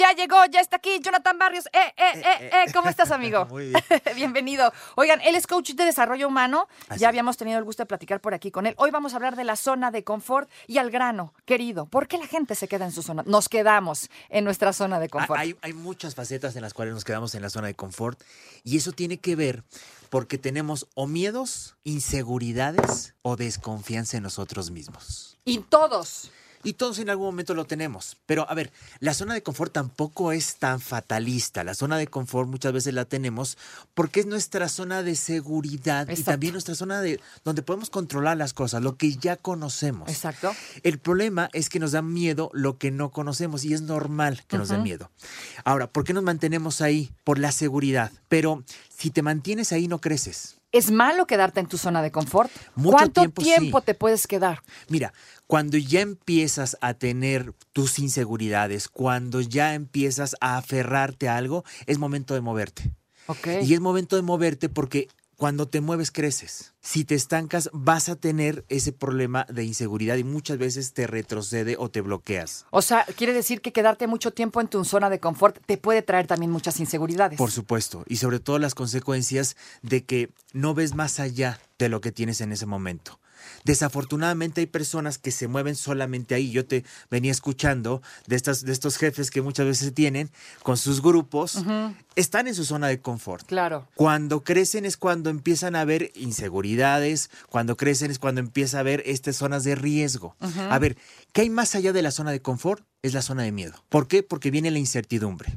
Ya llegó, ya está aquí Jonathan Barrios. Eh, eh, eh, eh. ¿Cómo estás, amigo? Muy bien. Bienvenido. Oigan, él es coach de desarrollo humano. Ya habíamos tenido el gusto de platicar por aquí con él. Hoy vamos a hablar de la zona de confort y al grano, querido. ¿Por qué la gente se queda en su zona? Nos quedamos en nuestra zona de confort. Hay, hay muchas facetas en las cuales nos quedamos en la zona de confort y eso tiene que ver porque tenemos o miedos, inseguridades o desconfianza en nosotros mismos. Y todos. Y todos en algún momento lo tenemos. Pero a ver, la zona de confort tampoco es tan fatalista. La zona de confort muchas veces la tenemos porque es nuestra zona de seguridad y también nuestra zona de donde podemos controlar las cosas, lo que ya conocemos. Exacto. El problema es que nos da miedo lo que no conocemos y es normal que nos dé miedo. Ahora, ¿por qué nos mantenemos ahí? Por la seguridad. Pero si te mantienes ahí no creces. ¿Es malo quedarte en tu zona de confort? Mucho ¿Cuánto tiempo, tiempo sí. te puedes quedar? Mira, cuando ya empiezas a tener tus inseguridades, cuando ya empiezas a aferrarte a algo, es momento de moverte. Ok. Y es momento de moverte porque cuando te mueves creces. Si te estancas vas a tener ese problema de inseguridad y muchas veces te retrocede o te bloqueas. O sea, quiere decir que quedarte mucho tiempo en tu zona de confort te puede traer también muchas inseguridades. Por supuesto, y sobre todo las consecuencias de que no ves más allá de lo que tienes en ese momento. Desafortunadamente hay personas que se mueven solamente ahí. Yo te venía escuchando de, estas, de estos jefes que muchas veces tienen con sus grupos, están en su zona de confort. Claro. Cuando crecen es cuando empiezan a ver inseguridades, cuando crecen es cuando empieza a ver estas zonas de riesgo. A ver, ¿qué hay más allá de la zona de confort? Es la zona de miedo. ¿Por qué? Porque viene la incertidumbre.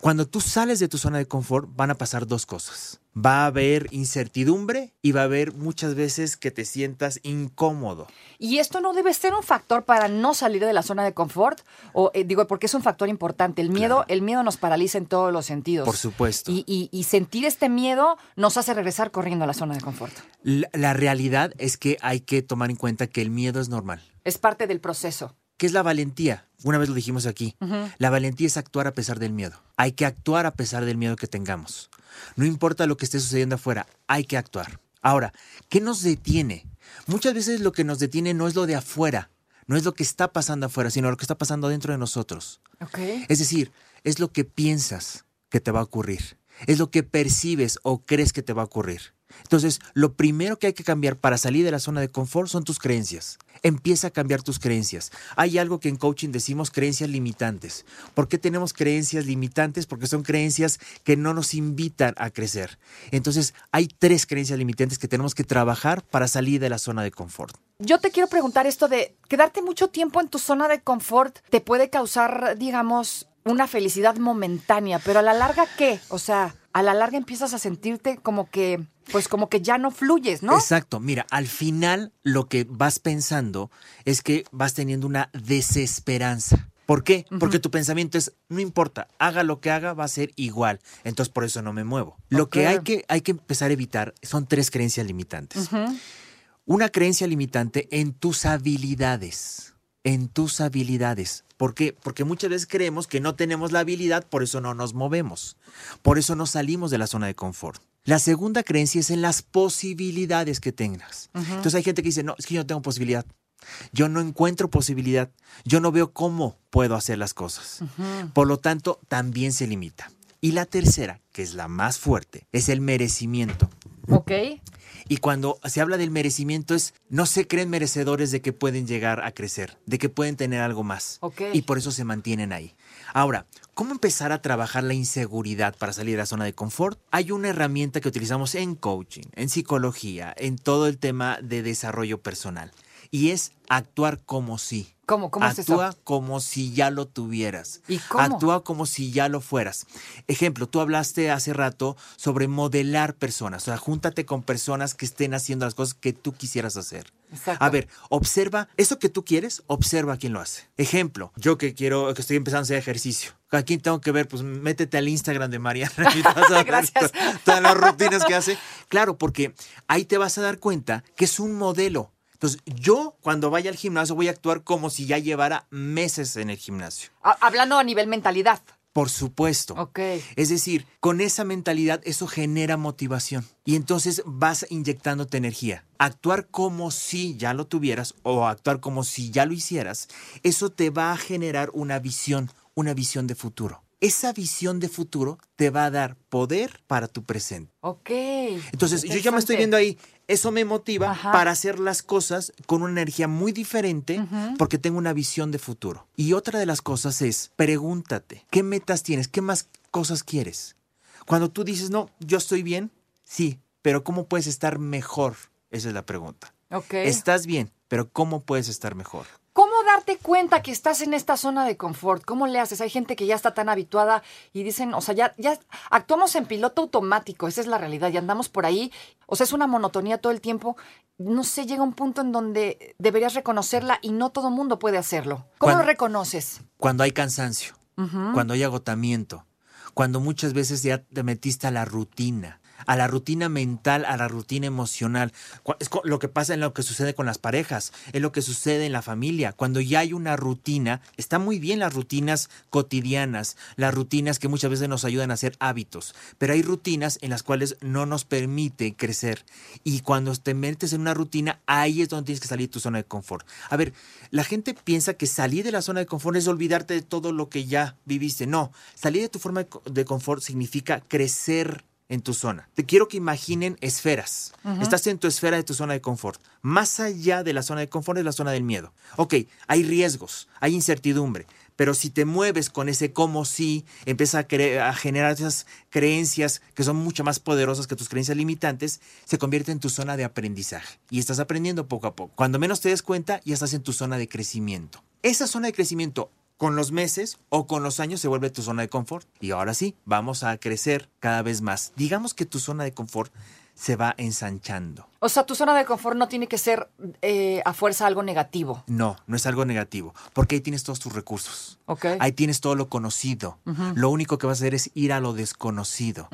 Cuando tú sales de tu zona de confort van a pasar dos cosas. Va a haber incertidumbre y va a haber muchas veces que te sientas incómodo. ¿Y esto no debe ser un factor para no salir de la zona de confort? O eh, digo, porque es un factor importante. El miedo, Claro. el miedo nos paraliza en todos los sentidos. Por supuesto. Y, y- y sentir este miedo nos hace regresar corriendo a la zona de confort. La, la realidad es que hay que tomar en cuenta que el miedo es normal. Es parte del proceso. ¿Qué es la valentía? Una vez lo dijimos aquí. La valentía es actuar a pesar del miedo. Hay que actuar a pesar del miedo que tengamos. No importa lo que esté sucediendo afuera, hay que actuar. Ahora, ¿qué nos detiene? Muchas veces lo que nos detiene no es lo de afuera, no es lo que está pasando afuera, sino lo que está pasando dentro de nosotros. Ok. Es decir, es lo que piensas que te va a ocurrir. Es lo que percibes o crees que te va a ocurrir. Entonces, lo primero que hay que cambiar para salir de la zona de confort son tus creencias. Empieza a cambiar tus creencias. Hay algo que en coaching decimos creencias limitantes. ¿Por qué tenemos creencias limitantes? Porque son creencias que no nos invitan a crecer. Entonces, hay tres creencias limitantes que tenemos que trabajar para salir de la zona de confort. Yo te quiero preguntar esto de quedarte mucho tiempo en tu zona de confort te puede causar, digamos, una felicidad momentánea, pero a la larga, ¿qué? O sea, a la larga empiezas a sentirte como que, pues como que ya no fluyes, ¿no? Exacto. Mira, al final lo que vas pensando es que vas teniendo una desesperanza. ¿Por qué? Porque tu pensamiento es, no importa, haga lo que haga, va a ser igual. Entonces por eso no me muevo. Lo que, hay que hay que empezar a evitar son tres creencias limitantes. Una creencia limitante en tus habilidades. En tus habilidades. ¿Por qué? Porque muchas veces creemos que no tenemos la habilidad, por eso no nos movemos. Por eso no salimos de la zona de confort. La segunda creencia es en las posibilidades que tengas. Entonces hay gente que dice, no, es que yo no tengo posibilidad. Yo no encuentro posibilidad. Yo no veo cómo puedo hacer las cosas. Por lo tanto, también se limita. Y la tercera, que es la más fuerte, es el merecimiento. Ok. Y cuando se habla del merecimiento es, no se creen merecedores de que pueden llegar a crecer, de que pueden tener algo más. Ok. Y por eso se mantienen ahí. Ahora, ¿cómo empezar a trabajar la inseguridad para salir de la zona de confort? Hay una herramienta que utilizamos en coaching, en psicología, en todo el tema de desarrollo personal. Y es actuar como si. ¿Cómo? ¿Cómo es eso? Actúa como si ya lo tuvieras. ¿Y cómo? Actúa como si ya lo fueras. Ejemplo, tú hablaste hace rato sobre modelar personas. O sea, júntate con personas que estén haciendo las cosas que tú quisieras hacer. Exacto. A ver, observa eso que tú quieres, observa a quién lo hace. Ejemplo, yo que quiero, que estoy empezando a hacer ejercicio. ¿A quién tengo que ver? Pues métete al Instagram de Mariana y vas a ver todas las rutinas que hace. Claro, porque ahí te vas a dar cuenta que es un modelo. Entonces, yo cuando vaya al gimnasio voy a actuar como si ya llevara meses en el gimnasio. Ha- Hablando a nivel mentalidad. Por supuesto. Ok. Es decir, con esa mentalidad eso genera motivación y entonces vas inyectándote energía. Actuar como si ya lo tuvieras o actuar como si ya lo hicieras, eso te va a generar una visión, una visión de futuro. Esa visión de futuro te va a dar poder para tu presente. Ok. Entonces, yo ya me estoy viendo ahí. Eso me motiva Ajá. para hacer las cosas con una energía muy diferente porque tengo una visión de futuro. Y otra de las cosas es, pregúntate, ¿qué metas tienes? ¿Qué más cosas quieres? Cuando tú dices, no, yo estoy bien, sí, pero ¿cómo puedes estar mejor? Esa es la pregunta. Ok. Estás bien, pero ¿cómo puedes estar mejor? ¿Cómo darte cuenta que estás en esta zona de confort? ¿Cómo le haces? Hay gente que ya está tan habituada y dicen, o sea, ya, ya actuamos en piloto automático, esa es la realidad, y andamos por ahí. O sea, es una monotonía todo el tiempo. No sé, llega un punto en donde deberías reconocerla y no todo mundo puede hacerlo. ¿Cómo Cuando- lo reconoces? Cuando hay cansancio, cuando hay agotamiento, cuando muchas veces ya te metiste a la rutina, a la rutina mental, a la rutina emocional. Es lo que pasa en lo que sucede con las parejas, es lo que sucede en la familia. Cuando ya hay una rutina, está muy bien las rutinas cotidianas, las rutinas que muchas veces nos ayudan a hacer hábitos, pero hay rutinas en las cuales no nos permite crecer. Y cuando te metes en una rutina, ahí es donde tienes que salir de tu zona de confort. A ver, la gente piensa que salir de la zona de confort es olvidarte de todo lo que ya viviste. No, salir de tu forma de confort significa crecer en tu zona. Te quiero que imaginen esferas. Estás en tu esfera de tu zona de confort. Más allá de la zona de confort es la zona del miedo. Ok, hay riesgos, hay incertidumbre, pero si te mueves con ese como si, empieza a, cre- a generar esas creencias que son mucho más poderosas que tus creencias limitantes, se convierte en tu zona de aprendizaje. Y estás aprendiendo poco a poco. Cuando menos te des cuenta, ya estás en tu zona de crecimiento. Esa zona de crecimiento con los meses o con los años se vuelve tu zona de confort. Y ahora sí, vamos a crecer cada vez más. Digamos que tu zona de confort se va ensanchando. O sea, tu zona de confort no tiene que ser eh, a fuerza algo negativo. No, no es algo negativo, porque ahí tienes todos tus recursos. Ok. Ahí tienes todo lo conocido. Lo único que vas a hacer es ir a lo desconocido.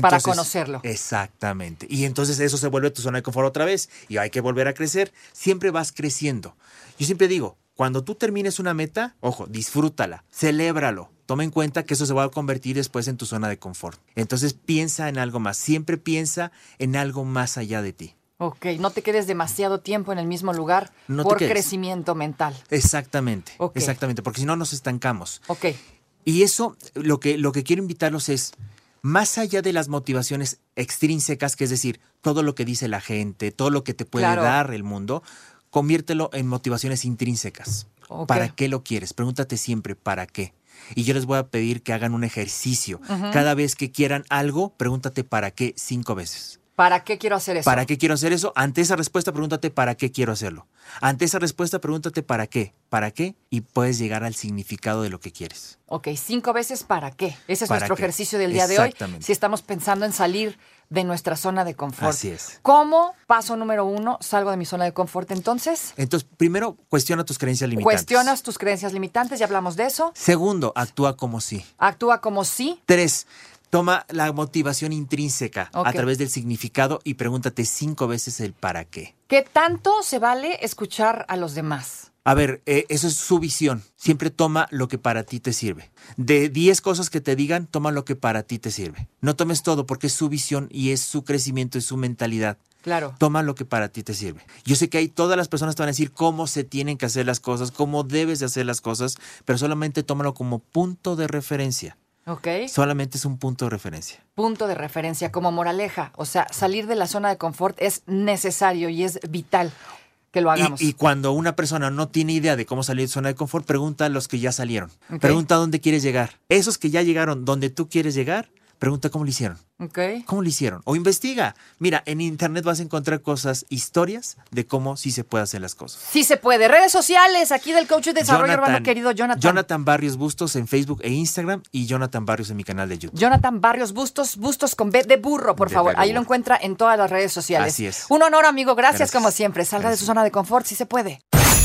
Para conocerlo. Exactamente. Y entonces eso se vuelve tu zona de confort otra vez y hay que volver a crecer. Siempre vas creciendo. Yo siempre digo, cuando tú termines una meta, ojo, disfrútala, celébralo. Toma en cuenta que eso se va a convertir después en tu zona de confort. Entonces piensa en algo más. Siempre piensa en algo más allá de ti. Ok, no te quedes demasiado tiempo en el mismo lugar No por crecimiento mental. Exactamente. Exactamente. Porque si no nos estancamos. Ok. Y eso, lo que, lo que quiero invitarlos es, más allá de las motivaciones extrínsecas, que es decir, todo lo que dice la gente, todo lo que te puede Claro. dar el mundo, conviértelo en motivaciones intrínsecas. ¿Para qué lo quieres? Pregúntate siempre, ¿para qué? Y yo les voy a pedir que hagan un ejercicio. Cada vez que quieran algo, pregúntate para qué cinco veces. ¿Para qué quiero hacer eso? ¿Para qué quiero hacer eso? Ante esa respuesta, pregúntate para qué quiero hacerlo. Ante esa respuesta, pregúntate para qué. ¿Para qué? Y puedes llegar al significado de lo que quieres. Ok, cinco veces para qué. Ese es ¿Para nuestro qué? ejercicio del día de hoy. Si estamos pensando en salir de nuestra zona de confort. Así es. ¿Cómo? Paso número uno, salgo de mi zona de confort. Entonces, Entonces, primero, cuestiona tus creencias limitantes. cuestionas tus creencias limitantes, ya hablamos de eso. Segundo, actúa como sí. Actúa como sí. Tres, toma la motivación intrínseca a través del significado y pregúntate cinco veces el para qué. ¿Qué tanto se vale escuchar a los demás? A ver, eh, eso es su visión. Siempre toma lo que para ti te sirve. De 10 cosas que te digan, toma lo que para ti te sirve. No tomes todo porque es su visión y es su crecimiento, es su mentalidad. Claro. Toma lo que para ti te sirve. Yo sé que hay todas las personas te van a decir cómo se tienen que hacer las cosas, cómo debes de hacer las cosas, pero solamente tómalo como punto de referencia. Ok. Solamente es un punto de referencia. Punto de referencia como moraleja. O sea, salir de la zona de confort es necesario y es vital que lo hagamos. Y, y cuando una persona no tiene idea de cómo salir de zona de confort, pregunta a los que ya salieron. Ok. Pregunta a dónde quieres llegar. Esos que ya llegaron donde tú quieres llegar, pregunta cómo lo hicieron. Ok. ¿Cómo lo hicieron? O investiga. Mira, en internet vas a encontrar cosas, historias de cómo sí se puede hacer las cosas. Sí se puede. Redes sociales aquí del Coach de Desarrollo Urbano, querido Jonathan. Jonathan Barrios Bustos en Facebook e Instagram y Jonathan Barrios en mi canal de YouTube. Jonathan Barrios Bustos, Bustos con B de burro, por De favor. Ahí lo encuentra en todas las redes sociales. Así es. Un honor, amigo. Gracias, Gracias. como siempre. Salga de su zona de confort, sí se puede.